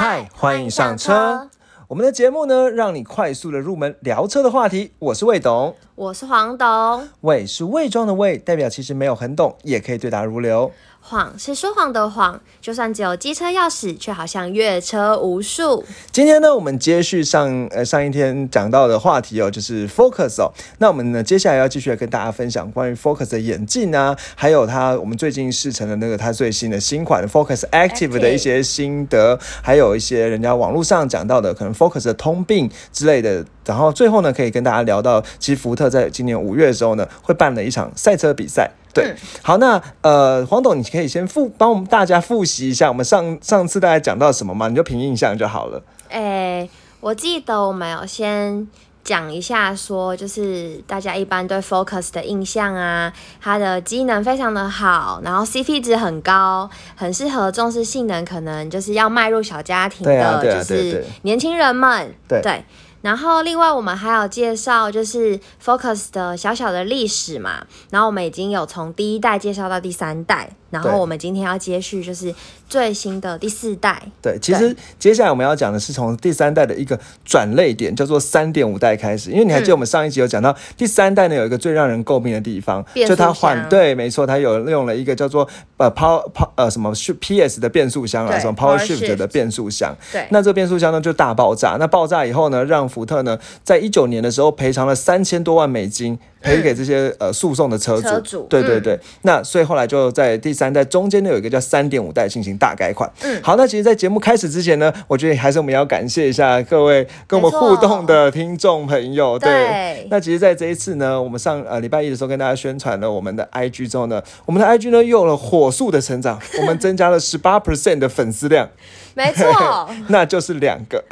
嗨，欢迎上车。我们的节目呢，让你快速的入门聊车的话题。我是魏董，我是黄董。魏是伪装的魏，代表其实没有很懂，也可以对答如流。谎是说谎的谎，就算只有机车钥匙，却好像越车无数。今天呢，我们接续上呃上一天讲到的话题哦，就是 Focus 哦。那我们呢，接下来要继续来跟大家分享关于 Focus 的眼镜啊，还有它我们最近试乘的那个它最新的新款的 Focus Active 的一些心得，还有一些人家网络上讲到的可能 Focus 的通病之类的。然后最后呢，可以跟大家聊到，其实福特在今年五月的时候呢，会办了一场赛车比赛。对，好，那呃，黄董，你可以先复帮我们大家复习一下，我们上上次大家讲到什么吗？你就凭印象就好了。哎，我记得我们有先讲一下，说就是大家一般对 Focus 的印象啊，它的机能非常的好，然后 CP 值很高，很适合重视性能，可能就是要迈入小家庭的，就是年轻人们。对。然后，另外我们还有介绍，就是 Focus 的小小的历史嘛。然后我们已经有从第一代介绍到第三代。然后我们今天要接续，就是最新的第四代。对，其实接下来我们要讲的是从第三代的一个转类点，叫做三点五代开始。因为你还记得我们上一集有讲到，第三代呢有一个最让人诟病的地方，就它换对，没错，它有用了一个叫做呃 Power Power 呃什么 PS 的变速箱来什么 Power Shift 的变速箱。对，那这个变速箱呢就大爆炸。那爆炸以后呢，让福特呢在一九年的时候赔偿了三千多万美金。赔给这些呃诉讼的车主，对对对，那所以后来就在第三代中间呢有一个叫三点五代进行大改款。嗯，好，那其实，在节目开始之前呢，我觉得还是我们要感谢一下各位跟我们互动的听众朋友。对，那其实，在这一次呢，我们上呃礼拜一的时候跟大家宣传了我们的 IG 之后呢，我们的 IG 呢又有了火速的成长，我们增加了十八 percent 的粉丝量。没错，那就是两个。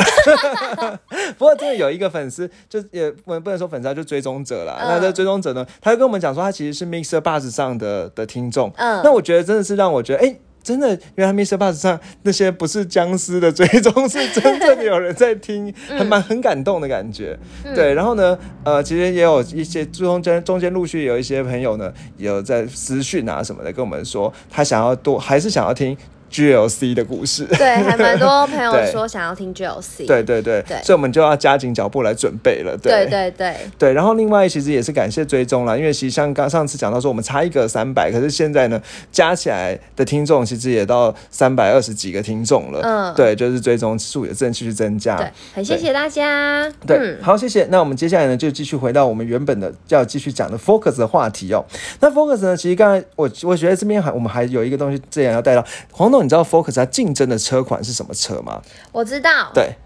不过真的有一个粉丝，就也不不能说粉丝，就追踪者啦。那这追踪者呢，他就跟我们讲说，他其实是 Mixer Bus 上的的听众。嗯，那我觉得真的是让我觉得，哎，真的，原来 Mixer Bus 上那些不是僵尸的追踪，是真正的有人在听，还蛮很感动的感觉。对，然后呢，呃，其实也有一些中间中间陆续有一些朋友呢，也有在私讯啊什么的跟我们说，他想要多，还是想要听。GLC 的故事，对，还蛮多 朋友说想要听 GLC，对对对，所以我们就要加紧脚步来准备了，对。对对对。然后另外其实也是感谢追踪了，因为其实像刚上次讲到说我们差一个三百，可是现在呢加起来的听众其实也到三百二十几个听众了，嗯，对，就是追踪数也正继续增加，对，很谢谢大家，对，好谢谢。那我们接下来呢就继续回到我们原本的要继续讲的 Focus 的话题哦。那 Focus 呢，其实刚才我我觉得这边还我们还有一个东西这样要带到黄总。你知道 Focus 它竞争的车款是什么车吗？我知道，对，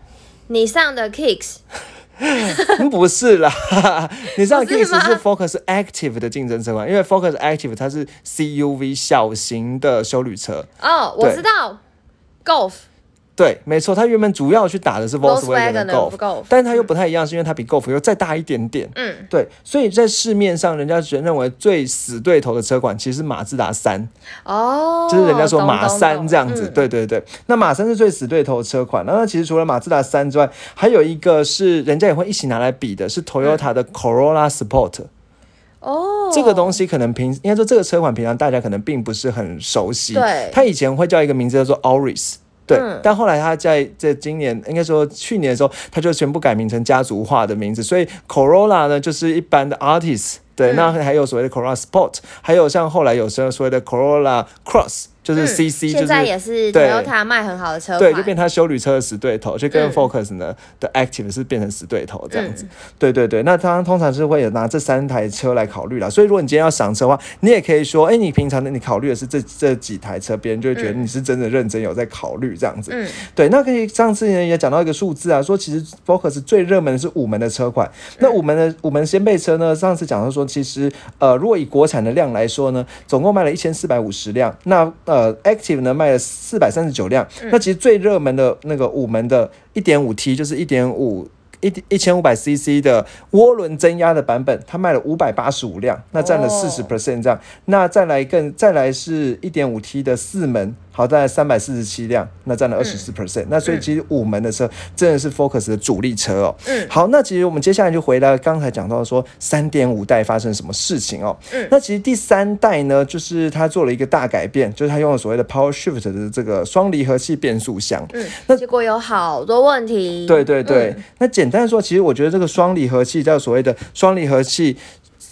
你上的 Kicks，不是啦，你知道 Kicks 是 Focus Active 的竞争车款，因为 Focus Active 它是 CUV 小型的修旅车。哦，我知道，Golf。对，没错，它原本主要去打的是 Volkswagen 的 Golf，但是它又不太一样，是因为它比 Golf 又再大一点点。嗯，对，所以在市面上，人家认为最死对头的车款，其实是马自达三。哦，就是人家说马三这样子。对对对，那马三是最死对头的车款。那其实除了马自达三之外，还有一个是人家也会一起拿来比的，是 Toyota 的 Corolla Sport。哦，这个东西可能平应该说这个车款平常大家可能并不是很熟悉。对，它以前会叫一个名字叫做 Auris。对，但后来他在在今年，应该说去年的时候，他就全部改名成家族化的名字，所以 Corolla 呢就是一般的 Artist，对，那还有所谓的 Corolla Sport，还有像后来有时候所谓的 Corolla Cross。就是 CC，现在也是 Toyota 卖很好的车对，就变它修旅车的死对头，就跟 Focus 呢的 Active 是变成死对头这样子。对对对，那它通常是会有拿这三台车来考虑啦。所以如果你今天要赏车的话，你也可以说，哎，你平常的你考虑的是这这几台车，别人就会觉得你是真的认真有在考虑这样子。嗯，对，那可以上次呢也讲到一个数字啊，说其实 Focus 最热门的是五门的车款。那五门的五门掀背车呢，上次讲到说，其实呃，如果以国产的量来说呢，总共卖了一千四百五十辆。那呃，Active 呢卖了四百三十九辆，那其实最热门的那个五门的一点五 T 就是一点五一一千五百 CC 的涡轮增压的版本，它卖了五百八十五辆，那占了四十 percent 这样。那再来更再来是一点五 T 的四门好在三百四十七辆，那占了二十四 percent。那所以其实五门的车真的是 Focus 的主力车哦。嗯，好，那其实我们接下来就回到刚才讲到说三点五代发生什么事情哦。嗯，那其实第三代呢，就是它做了一个大改变，就是它用了所谓的 Power Shift 的这个双离合器变速箱。嗯，那结果有好多问题。对对对，那简单说，其实我觉得这个双离合器叫所谓的双离合器。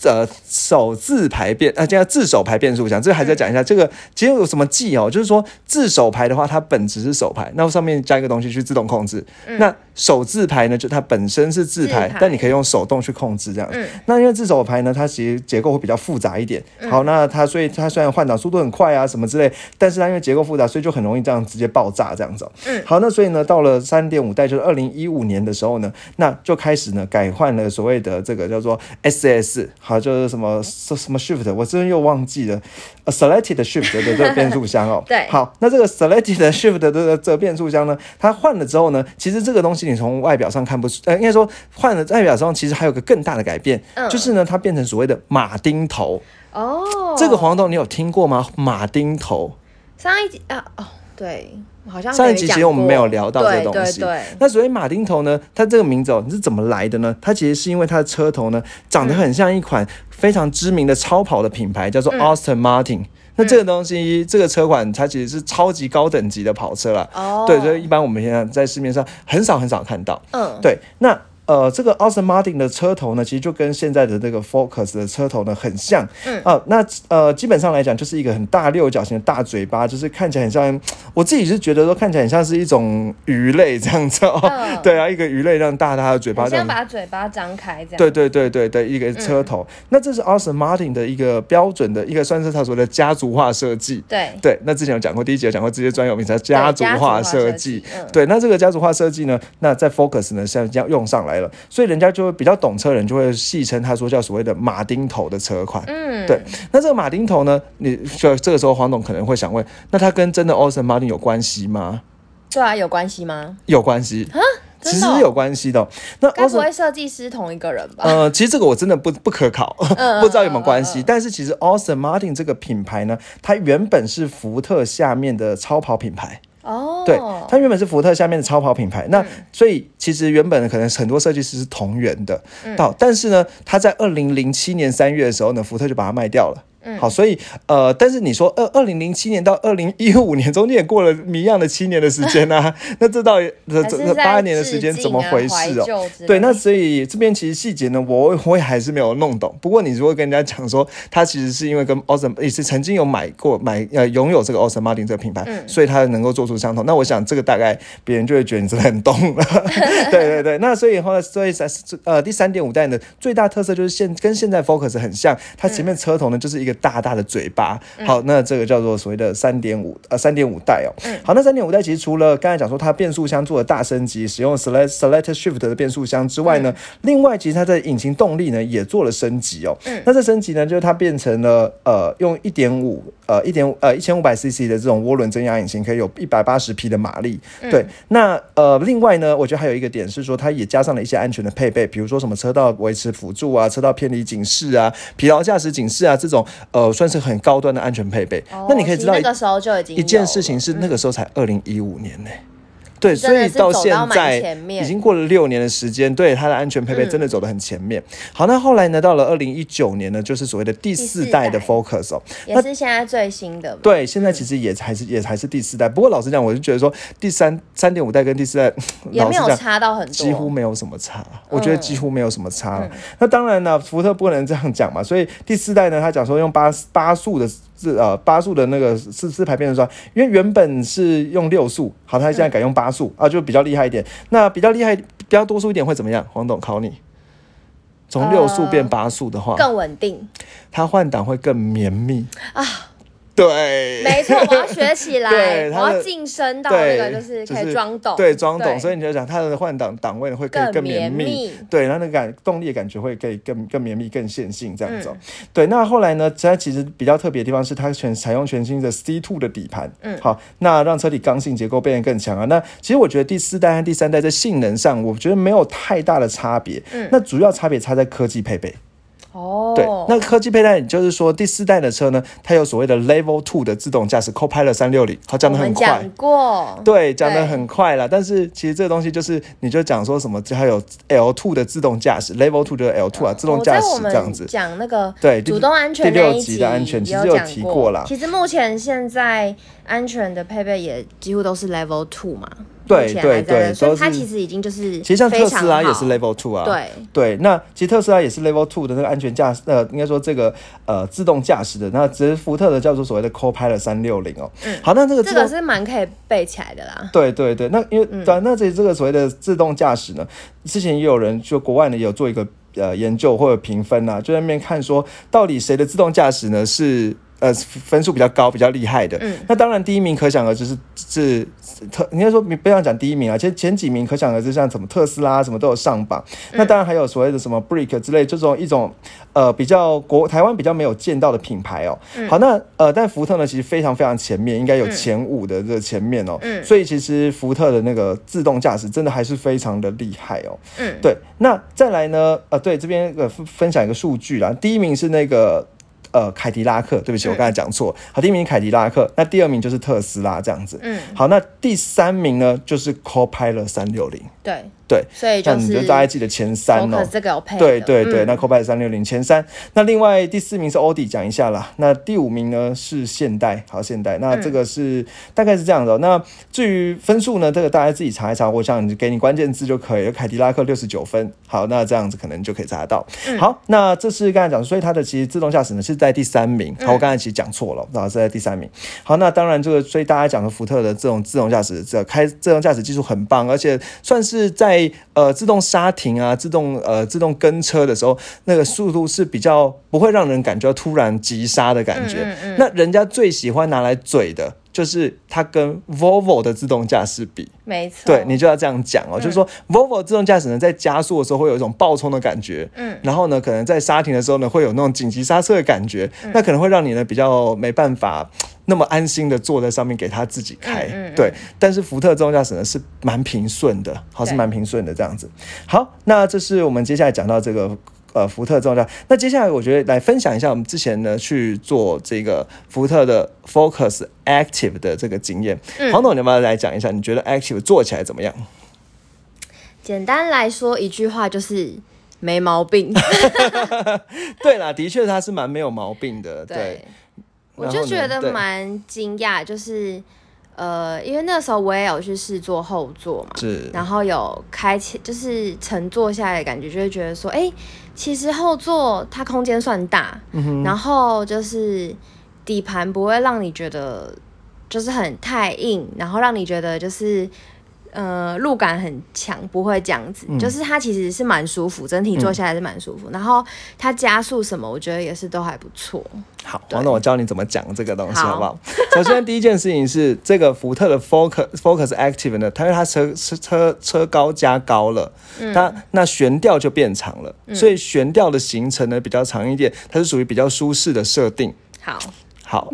呃，手自排变啊，叫自手排变速箱，这个还是要讲一下。这个其实有什么技哦？就是说自手排的话，它本质是手排，那上面加一个东西去自动控制。那手自排呢，就它本身是自排，但你可以用手动去控制这样。那因为自手排呢，它其实结构会比较复杂一点。好，那它所以它虽然换挡速度很快啊，什么之类，但是它因为结构复杂，所以就很容易这样直接爆炸这样子。嗯，好，那所以呢，到了三点五代，就是二零一五年的时候呢，那就开始呢改换了所谓的这个叫做 SS。好，就是什么什么 shift，我真的又忘记了，selected shift 的这个变速箱哦。对。好，那这个 selected shift 的这个这个变速箱呢，它换了之后呢，其实这个东西你从外表上看不出，呃，应该说换了外表上，其实还有个更大的改变，就是呢，它变成所谓的马丁头。哦。这个黄豆你有听过吗？马丁头。上一集啊，哦，对。好像上一集其实我们没有聊到这个东西。那所以马丁头呢，它这个名字哦，你是怎么来的呢？它其实是因为它的车头呢，长得很像一款非常知名的超跑的品牌，叫做 Austin Martin。那这个东西，这个车款它其实是超级高等级的跑车了。哦。对，所以一般我们现在在市面上很少很少看到。嗯。对，那。呃，这个 Aston Martin 的车头呢，其实就跟现在的这个 Focus 的车头呢很像。嗯。啊，那呃，基本上来讲，就是一个很大六角形的大嘴巴，就是看起来很像。我自己是觉得说，看起来很像是一种鱼类这样子哦。对啊，一个鱼类这样大大的嘴巴，这样把嘴巴张开这样。对对对对对，一个车头。那这是 Aston Martin 的一个标准的一个，算是他所谓的家族化设计。对对，那之前有讲过，第一集有讲过这些专有名词，家族化设计。对，那这个家族化设计呢，那在 Focus 呢，现在这样用上来了。所以人家就会比较懂车人，就会戏称他说叫所谓的马丁头的车款。嗯，对。那这个马丁头呢，你就这个时候黄董可能会想问，那它跟真的 Austin Martin 有关系吗？对啊，有关系吗？有关系啊，其实有关系的。那该不会设计师同一个人吧？呃，其实这个我真的不不可考，不知道有没有关系。但是其实 Austin Martin 这个品牌呢，它原本是福特下面的超跑品牌。哦，对，它原本是福特下面的超跑品牌，那所以其实原本可能很多设计师是同源的，到但是呢，它在二零零七年三月的时候呢，福特就把它卖掉了。好，所以呃，但是你说二二零零七年到二零一五年中间也过了一样的七年的时间啊，那这到底这这八年的时间怎么回事哦？对，那所以这边其实细节呢，我我也还是没有弄懂。不过你如果跟人家讲说，他其实是因为跟 Austin 也是曾经有买过买呃拥有这个 Austin Martin 这个品牌，所以他能够做出相同。那我想这个大概别人就会觉得你真的很懂 了。对对对，那所以后来所以三呃第三点五代呢最大特色就是现跟现在 Focus 很像，它前面车头呢就是一个。大大的嘴巴，好，那这个叫做所谓的三点五呃三点五代哦，好，那三点五代其实除了刚才讲说它变速箱做了大升级，使用 select select shift 的变速箱之外呢，另外其实它的引擎动力呢也做了升级哦，那这升级呢就是它变成了呃用一点五呃一点呃一千五百 cc 的这种涡轮增压引擎，可以有一百八十匹的马力，对，那呃另外呢，我觉得还有一个点是说它也加上了一些安全的配备，比如说什么车道维持辅助啊，车道偏离警示啊，疲劳驾驶警示啊这种。呃，算是很高端的安全配备。那你可以知道，那个时候就已经一件事情是那个时候才二零一五年呢。对，所以到现在已经过了六年的时间，对它的安全配备真的走得很前面。好，那后来呢，到了二零一九年呢，就是所谓的第四代的 Focus 哦，也是现在最新的。对，现在其实也还是也还是第四代。不过老实讲，我就觉得说第三三点五代跟第四代 也没有差到很多，几乎没有什么差。我觉得几乎没有什么差。那当然呢，福特不能这样讲嘛，所以第四代呢，他讲说用八八速的。是呃八速的那个四四排变速箱，因为原本是用六速，好，它现在改用八速啊，就比较厉害一点。那比较厉害、比较多速一点会怎么样？黄董考你，从六速变八速的话，更稳定，它换挡会更绵密啊。对，没错，我要学起来，我要晋升到那个就是可以装懂，对，装懂。所以你就讲它的换挡档位会更更绵密，对，它那感动力的感觉会可以更更绵密、更线性这样子。对，那后来呢？它其实比较特别的地方是它全采用全新的 C two 的底盘，嗯，好，那让车体刚性结构变得更强啊。那其实我觉得第四代和第三代在性能上，我觉得没有太大的差别，嗯，那主要差别差在科技配备。哦，对，那科技佩戴就是说第四代的车呢，它有所谓的 Level Two 的自动驾驶 Copilot 三六零，好讲的很快。讲过，对，讲的很快了。但是其实这个东西就是，你就讲说什么，它有 L Two 的自动驾驶，Level Two 就是 L Two 啊，自动驾驶这样子。讲那个对主动安全第六级的安全，其实有提过了。其实目前现在安全的配备也几乎都是 Level Two 嘛。对对对，所以它其实已经就是，其实像特斯拉也是 Level Two 啊。对对，那其实特斯拉也是 Level Two 的那个安全驾驶，呃，应该说这个呃自动驾驶的，那只是福特的叫做所谓的 Co-Pilot 三六零哦。嗯，好，那这个这个是蛮可以背起来的啦。对对对，那因为对，那这这个所谓的自动驾驶呢，之前也有人就国外呢有做一个呃研究或者评分啊，就在那边看说到底谁的自动驾驶呢是。呃，分数比较高、比较厉害的，嗯，那当然第一名可想而知是是特，应该说你不要讲第一名啊，其实前几名可想而知，像什么特斯拉什么都有上榜。那当然还有所谓的什么 Brick 之类这种一种呃比较国台湾比较没有见到的品牌哦。好，那呃，但福特呢其实非常非常前面，应该有前五的这前面哦。嗯，所以其实福特的那个自动驾驶真的还是非常的厉害哦。嗯，对，那再来呢？呃，对，这边呃分享一个数据啦，第一名是那个。呃，凯迪拉克，对不起，我刚才讲错。好，第一名凯迪拉克，那第二名就是特斯拉这样子。嗯，好，那第三名呢，就是 Copilot 三六零。对。对，所以就你就大概记得前三哦。这个有配。对对对，那 Copilot 三六零前三。那另外第四名是奥迪，讲一下啦。那第五名呢是现代，好现代。那这个是大概是这样的。那至于分数呢，这个大家自己查一查，我想给你关键字就可以。有凯迪拉克六十九分，好，那这样子可能就可以查得到。好，那这是刚才讲，所以它的其实自动驾驶呢是在第三名。好，我刚才其实讲错了，然后是在第三名。好，那当然这个，所以大家讲的福特的这种自动驾驶，这开自动驾驶技术很棒，而且算是在呃自动。刹停啊，自动呃自动跟车的时候，那个速度是比较不会让人感觉到突然急刹的感觉。那人家最喜欢拿来嘴的，就是它跟 Volvo 的自动驾驶比。没错，对你就要这样讲哦，就是说 Volvo 自动驾驶呢，在加速的时候会有一种爆冲的感觉，嗯，然后呢，可能在刹停的时候呢，会有那种紧急刹车的感觉，那可能会让你呢比较没办法。那么安心的坐在上面给他自己开，对。但是福特自动驾驶呢是蛮平顺的，好是蛮平顺的这样子。好，那这是我们接下来讲到这个呃福特自动驾。那接下来我觉得来分享一下我们之前呢去做这个福特的 Focus Active 的这个经验。黄总，你要不要来讲一下？你觉得 Active 做起来怎么样？简单来说一句话就是没毛病。对啦，的确它是蛮没有毛病的，对。我就觉得蛮惊讶，就是呃，因为那时候我也有去试坐后座嘛，是，然后有开启，就是乘坐下来的感觉，就会觉得说，哎，其实后座它空间算大，然后就是底盘不会让你觉得就是很太硬，然后让你觉得就是。呃，路感很强，不会这样子，就是它其实是蛮舒服，整体坐下来是蛮舒服。然后它加速什么，我觉得也是都还不错。好，王总，我教你怎么讲这个东西好不好？首先第一件事情是这个福特的 Focus Focus Active 呢，它因为它车车车车高加高了，它那悬吊就变长了，所以悬吊的行程呢比较长一点，它是属于比较舒适的设定。好。好，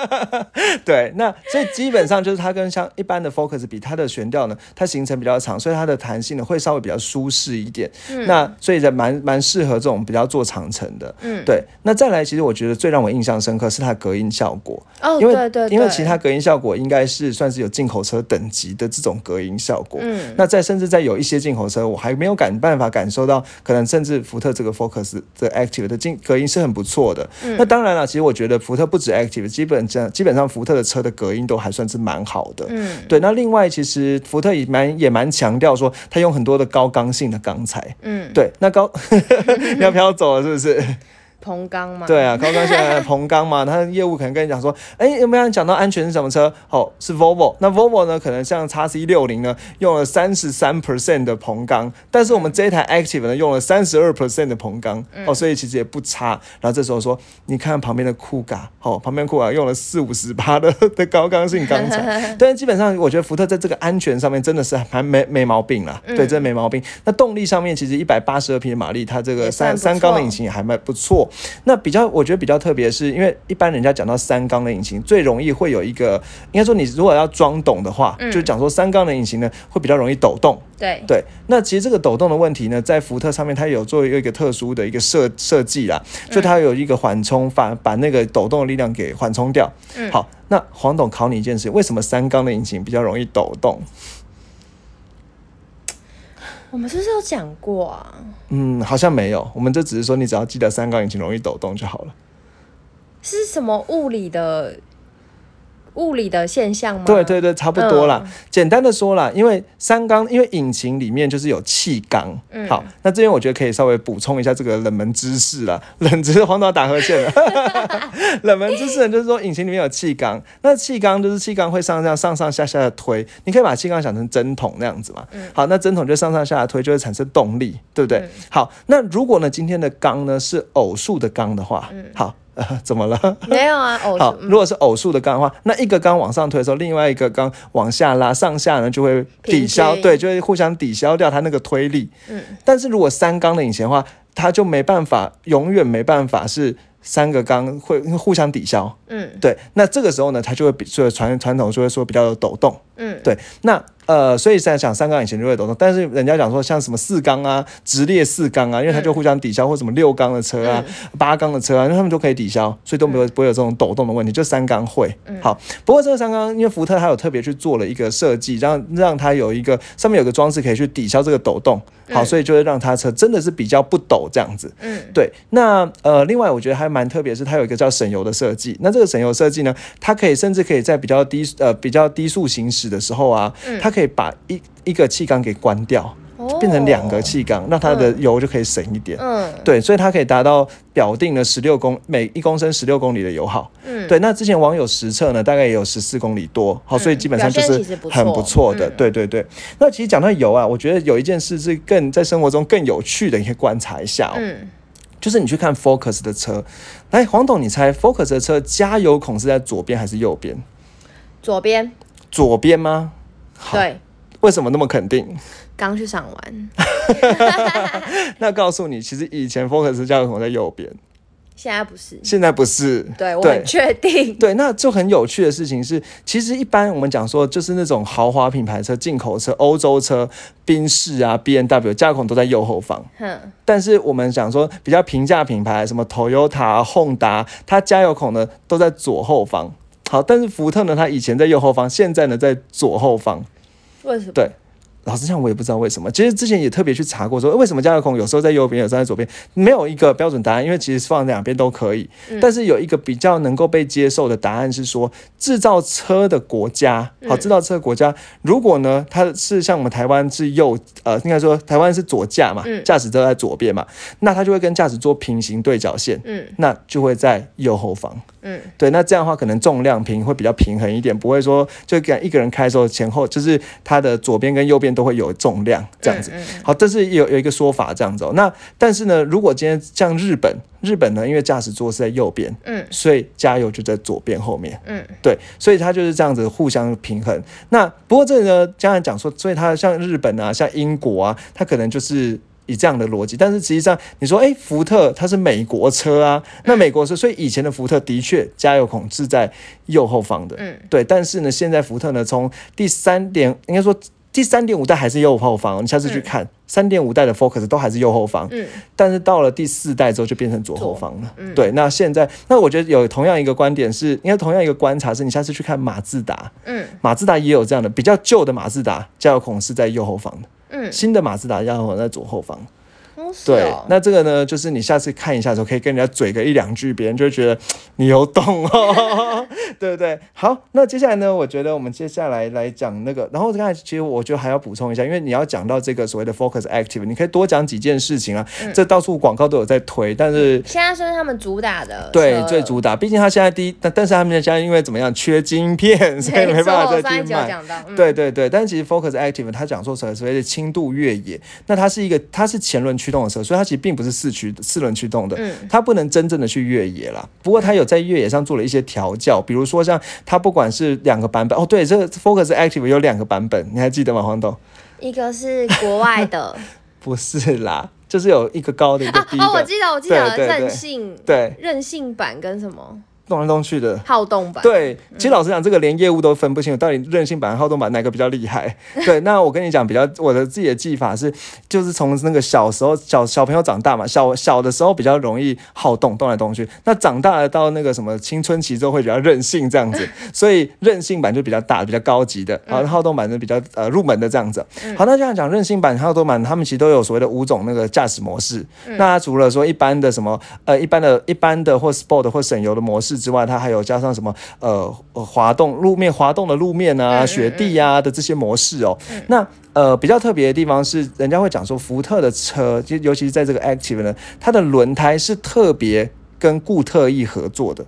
对，那所以基本上就是它跟像一般的 Focus 比，它的悬吊呢，它行程比较长，所以它的弹性呢会稍微比较舒适一点。嗯，那所以蛮蛮适合这种比较做长程的。嗯，对。那再来，其实我觉得最让我印象深刻是它隔音效果。哦，因为对对，因为其他隔音效果应该是算是有进口车等级的这种隔音效果。嗯，那在甚至在有一些进口车，我还没有感办法感受到，可能甚至福特这个 Focus 的 Active 的进隔音是很不错的。嗯，那当然了，其实我觉得福特。不止 Active，基本上基本上福特的车的隔音都还算是蛮好的。嗯，对。那另外，其实福特也蛮也蛮强调说，他用很多的高刚性的钢材。嗯，对。那高 要飘走了，是不是？硼钢嘛，对啊，高刚性的硼钢嘛，他的业务可能跟你讲说，哎，有没有讲到安全是什么车？哦，是 Volvo。那 Volvo 呢，可能像叉 C 六零呢，用了三十三 percent 的硼钢，但是我们这一台 Active 呢，用了三十二 percent 的硼钢，哦，所以其实也不差。然后这时候说，你看旁边的酷嘎，哦，旁边酷嘎用了四五十八的的高刚性钢材，但是基本上我觉得福特在这个安全上面真的是还没没毛病啦，对，真没毛病。那动力上面其实一百八十二匹马力，它这个三三缸的引擎也还蛮不错。那比较我觉得比较特别，是因为一般人家讲到三缸的引擎，最容易会有一个，应该说你如果要装懂的话，就讲说三缸的引擎呢会比较容易抖动。对对，那其实这个抖动的问题呢，在福特上面它有做一个特殊的一个设设计啦，就它有一个缓冲，把把那个抖动的力量给缓冲掉。嗯好，那黄董考你一件事，为什么三缸的引擎比较容易抖动？我们是不是有讲过啊？嗯，好像没有，我们这只是说你只要记得三缸引擎容易抖动就好了。是什么物理的物理的现象吗？对对对，差不多啦。嗯简单的说啦，因为三缸，因为引擎里面就是有气缸。嗯好，那这边我觉得可以稍微补充一下这个冷门知识啦。冷知识，黄导打呵欠了。冷门知识呢，就是说引擎里面有气缸，那气缸就是气缸会上上上上下下的推，你可以把气缸想成针筒那样子嘛。好，那针筒就上上下下推，就会产生动力，对不对？嗯好，那如果呢今天的缸呢是偶数的缸的话，好、呃，怎么了？没有啊，偶好，嗯如果是偶数的缸的话，那一个缸往上推的时候，另外一个缸往下拉，上下呢就会抵消，对，就会互相抵消掉它那个推力。嗯，但是如果三缸的引擎的话，它就没办法，永远没办法是三个缸会互相抵消。嗯对，那这个时候呢，它就会比所以传传统就会说比较有抖动。嗯，对，那呃，所以现在讲三缸以前就会抖动，但是人家讲说像什么四缸啊、直列四缸啊，因为它就互相抵消，或什么六缸的车啊、八缸的车啊，因为他们都可以抵消，所以都没有不会有这种抖动的问题，就三缸会。好，不过这个三缸，因为福特它有特别去做了一个设计，让让它有一个上面有个装置可以去抵消这个抖动，好，所以就会让它车真的是比较不抖这样子。嗯对，那呃，另外我觉得还蛮特别，是它有一个叫省油的设计。那这个省油设计呢，它可以甚至可以在比较低呃比较低速行驶的时候啊，它可以把一一个气缸给关掉，哦变成两个气缸，那它的油就可以省一点。嗯对，所以它可以达到表定的十六公每一公升十六公里的油耗。嗯，对，那之前网友实测呢，大概也有十四公里多，好，所以基本上就是很不错的。嗯对对对，那其实讲到油啊，我觉得有一件事是更在生活中更有趣的，你可以观察一下哦。嗯，就是你去看 Focus 的车，来，黄董，你猜 Focus 的车加油孔是在左边还是右边？左边左边吗？好，对，为什么那么肯定？刚去赏完，那告诉你，其实以前 Focus 加油孔在右边，现在不是，现在不是。对我很确定。对，那就很有趣的事情是，其实一般我们讲说，就是那种豪华品牌车、进口车、欧洲车、宾士啊、B N W 加油孔都在右后方。哼，但是我们讲说比较平价品牌，什么 Toyota、Honda，它加油孔呢都在左后方。好，但是福特呢，它以前在右后方，现在呢在左后方。为什么？对老实讲，我也不知道为什么。其实之前也特别去查过说，为什么加油孔有时候在右边，有时候在左边，没有一个标准答案，因为其实放两边都可以。但是有一个比较能够被接受的答案是说，制造车的国家，好，制造车的国家，如果呢它是像我们台湾是右，呃，应该说台湾是左驾嘛，嗯驾驶座在左边嘛，那它就会跟驾驶座平行对角线，嗯那就会在右后方。嗯对，那这样的话可能重量平会比较平衡一点，不会说就给一个人开的时候前后就是它的左边跟右边都会有重量这样子。嗯好，这是有有一个说法这样子哦。那但是呢，如果今天像日本，日本呢，因为驾驶座是在右边，嗯所以加油就在左边后面。嗯对，所以它就是这样子互相平衡。那不过这里呢，家人讲说，所以它像日本啊，像英国啊，它可能就是。以这样的逻辑，但是实际上你说，哎、福特它是美国车啊，那美国车，所以以前的福特的确加油孔是在右后方的，嗯。对。但是呢，现在福特呢，从第三点，应该说第三点五代还是右后方哦，你下次去看三点五代的 Focus 都还是右后方，嗯。但是到了第四代之后就变成左后方了。嗯。对，那现在那我觉得有同样一个观点是，应该同样一个观察是，你下次去看马自达，嗯。马自达也有这样的，比较旧的马自达加油孔是在右后方的，新的马自达家伙在左后方。哦对哦，那这个呢，就是你下次看一下的时候，可以跟人家嘴个一两句，别人就会觉得你有懂哦，对不对？好，那接下来呢，我觉得我们接下来来讲那个，然后刚才其实我觉得还要补充一下，因为你要讲到这个所谓的 Focus Active，你可以多讲几件事情啊，嗯这到处广告都有在推，但是。现在算是他们主打的对，最主打，毕竟他现在第一，但但是他们现在因为怎么样，缺晶片，所以 没办法再上一去卖。对对对，但是其实 Focus Active 它讲说所谓的轻度越野，那它是一个它是前轮驱动的车，所以它其实并不是四驱四轮驱动的，嗯它不能真正的去越野啦。不过它有在越野上做了一些调教，比如说像它不管是两个版本，哦对，这个 Focus Active 有两个版本，你还记得吗？黄董？一个是国外的，不是啦，就是有一个高的一个低的。哦，我记得，我记得对对对韧性，对，任性版跟什么动来动去的。好动版？对，其实老实讲，这个连业务都分不清楚，到底韧性版、和好动版哪个比较厉害。对，那我跟你讲，比较我的自己的技法是，就是从那个小时候小小朋友长大嘛，小小的时候比较容易好动，动来动去。那长大了到那个什么青春期之后会比较任性这样子，所以韧性版就比较大、比较高级的，然后好动版就比较呃入门的这样子。好，那这样讲，韧性版、好动版，他们其实都有所谓的五种那个驾驶模式。那除了说一般的什么呃一般的一般的或 Sport 或省油的模式之外，它还有加上什么呃呃滑动路面滑动的路面啊、雪地啊的这些模式哦。那呃比较特别的地方是，人家会讲说福特的车，就尤其是在这个 Active 呢，它的轮胎是特别跟固特异合作的。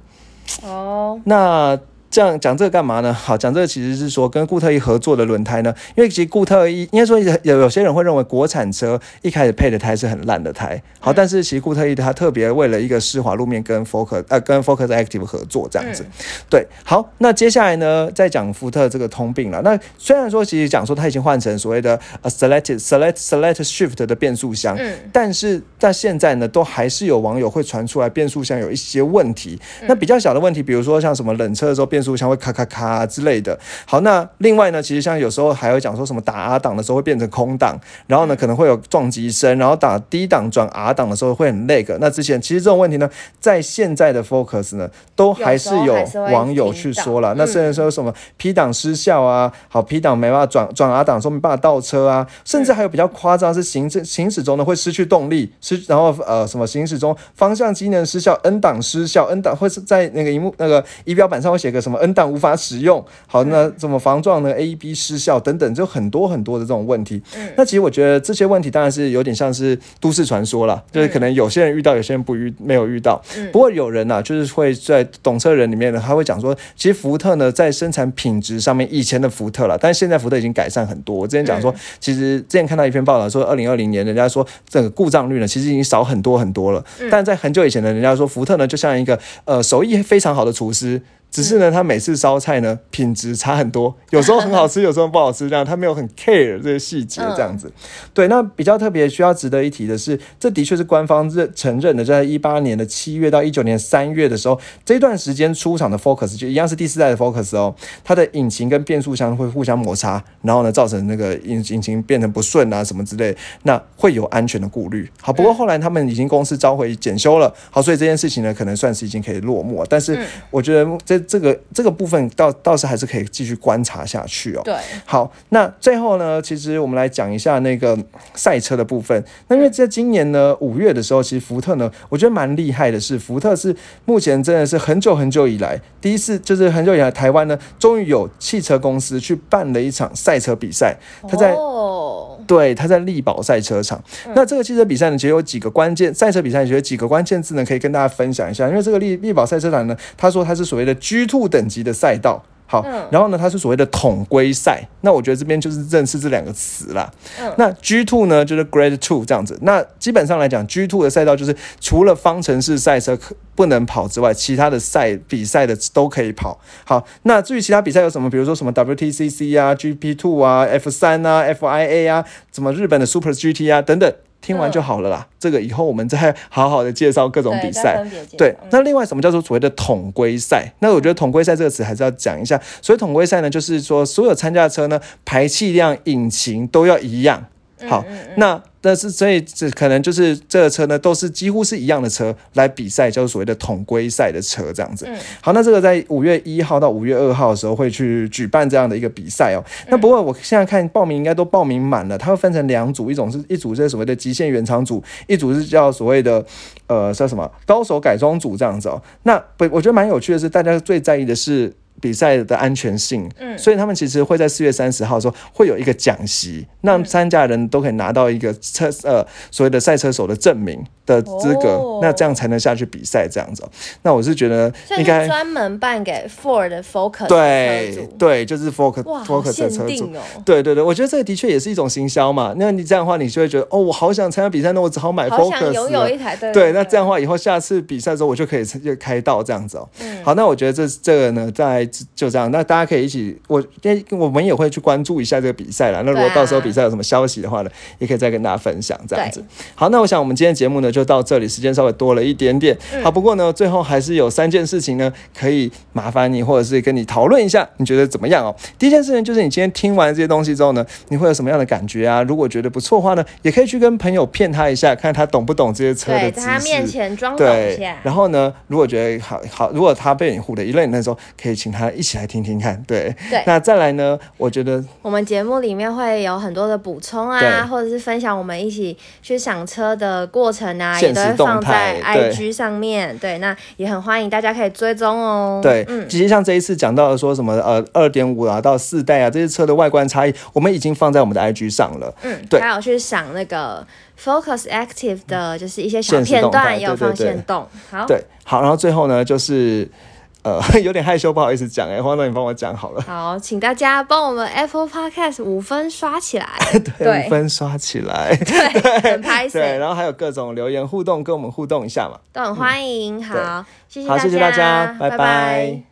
哦，那这样讲这个干嘛呢？好，讲这个其实是说跟固特异合作的轮胎呢，因为其实固特异应该说有有些人会认为国产车一开始配的胎是很烂的胎，好，但是其实固特异它特别为了一个湿滑路面跟 Focus 呃跟 Focus Active 合作这样子，对，好，那接下来呢再讲福特这个通病了。那虽然说其实讲说它已经换成所谓的呃 Selected Select Select Shift 的变速箱，嗯但是在现在呢，都还是有网友会传出来变速箱有一些问题。那比较小的问题，比如说像什么冷车的时候变速箱会咔咔咔之类的。好，那另外呢，其实像有时候还会讲说什么打 R 档的时候会变成空档，然后呢可能会有撞击声，然后打 D 档转 R 档的时候会很 lag。那之前其实这种问题呢，在现在的 Focus 呢，都还是有网友去说了。那甚至说什么 P 档失效啊，好 P 档没办法转转 R 档的时候没办法倒车啊，甚至还有比较夸张是行驶行驶中呢会失去动力，失然后呃什么行驶中方向机能失效，N 档失效，N 档会是在那个荧幕那个仪表板上会写个什么 N 档无法使用，好那怎么防撞呢？A、B 失效等等，就很多很多的这种问题。那其实我觉得这些问题当然是有点像是都市传说了，就是可能有些人遇到，有些人不遇没有遇到。不过有人呐、就是会在懂车人里面呢，他会讲说，其实福特呢在生产品质上面，以前的福特了，但是现在福特已经改善很多。我之前讲说，其实之前看到一篇报道说，二零二零年人家说这个故障率呢，其实已经少很多很多了。但在很久以前呢，人家说福特呢就像一个呃手艺非常好的厨师。只是呢，他每次烧菜呢，品质差很多，有时候很好吃，有时候不好吃，这样他没有很 care 这些细节，这样子。对，那比较特别需要值得一提的是，这的确是官方认承认的，在一八年的七月到一九年三月的时候，这段时间出厂的 Focus 就一样是第四代的 Focus 哦，它的引擎跟变速箱会互相摩擦，然后呢，造成那个引引擎变成不顺啊什么之类，那会有安全的顾虑。好，不过后来他们已经公司召回检修了，好，所以这件事情呢，可能算是已经可以落幕了。但是我觉得这这个这个部分倒倒是还是可以继续观察下去哦。对，好，那最后呢，其实我们来讲一下那个赛车的部分。那因为在今年呢五月的时候，其实福特呢，我觉得蛮厉害的是，福特是目前真的是很久很久以来第一次，就是很久以来台湾呢，终于有汽车公司去办了一场赛车比赛。他在哦，对，他在力宝赛车场。那这个汽车比赛呢，其实有几个关键赛车比赛，其实有几个关键字呢，可以跟大家分享一下。因为这个力力宝赛车场呢，他说它是所谓的 G Two 等级的赛道。好，然后呢，它是所谓的统规赛。那我觉得这边就是认识这两个词啦。那 G Two 呢，就是 Grade Two 这样子。那基本上来讲，G Two 的赛道就是除了方程式赛车不能跑之外，其他的赛比赛的都可以跑。好，那至于其他比赛有什么，比如说什么 WTCC 啊、GP Two 啊、F 三啊、FIA 啊，什么日本的 Super GT 啊等等。听完就好了啦，这个以后我们再好好的介绍各种比赛。对那另外什么叫做所谓的统规赛？那我觉得统规赛这个词还是要讲一下。所以统规赛呢，就是说所有参加的车呢，排气量、引擎都要一样。好，那但是所以这可能就是这个车呢，都是几乎是一样的车来比赛，叫做所谓的统规赛的车这样子。好，那这个在五月一号到五月二号的时候会去举办这样的一个比赛哦。那不过我现在看报名应该都报名满了，它会分成两组，一种是一组是所谓的极限原厂组，一组是叫所谓的呃叫什么高手改装组这样子哦。那不，我觉得蛮有趣的是，大家最在意的是。比赛的安全性，嗯，所以他们其实会在四月三十号的时候会有一个讲习，让参加人都可以拿到一个车呃所谓的赛车手的证明的资格，哦那这样才能下去比赛这样子哦、那我是觉得应该专门办给 Ford 的 Focus 对对，就是 Focus Focus 的车主。哦。对对对，我觉得这个的确也是一种行销嘛。那你这样的话，你就会觉得哦，我好想参加比赛，那我只好买 Focus 想拥有一台，对对，那这样的话，以后下次比赛的时候，我就可以就开到这样子哦。嗯好，那我觉得这这个呢，在就这样。那大家可以一起，我我们也会去关注一下这个比赛啦。那如果到时候比赛有什么消息的话呢，也可以再跟大家分享这样子。好，那我想我们今天节目呢就到这里，时间稍微多了一点点。嗯好，不过呢，最后还是有三件事情呢，可以麻烦你或者是跟你讨论一下，你觉得怎么样哦？第一件事情就是你今天听完这些东西之后呢，你会有什么样的感觉啊？如果觉得不错的话呢，也可以去跟朋友骗他一下，看他懂不懂这些车的对，知在他面识。前装懂对一下，。然后呢，如果觉得好好，如果他被你唬的一愣一愣的时候，可以请他一起来听听看。对，对那再来呢，我觉得我们节目里面会有很多的补充啊，或者是分享我们一起去赏车的过程啊，也都会放在 IG 上面。对，那也很欢迎大家可以追踪哦。对，嗯，其实像这一次讲到的说什么呃二点五啊到四代啊这些车的外观差异，我们已经放在我们的 IG 上了。嗯，对还有去赏那个 Focus Active 的，就是一些小片段，也有放线动。好，对，好，然后最后呢就是呃 有点害羞，不好意思讲哎，黄总你帮我讲好了，好，请大家帮我们 Apple Podcast 五分刷起来。对，五分刷起来。对，很拍对，然后还有各种留言互动，跟我们互动一下嘛。都很欢迎。好，谢谢好，谢谢大家，拜拜拜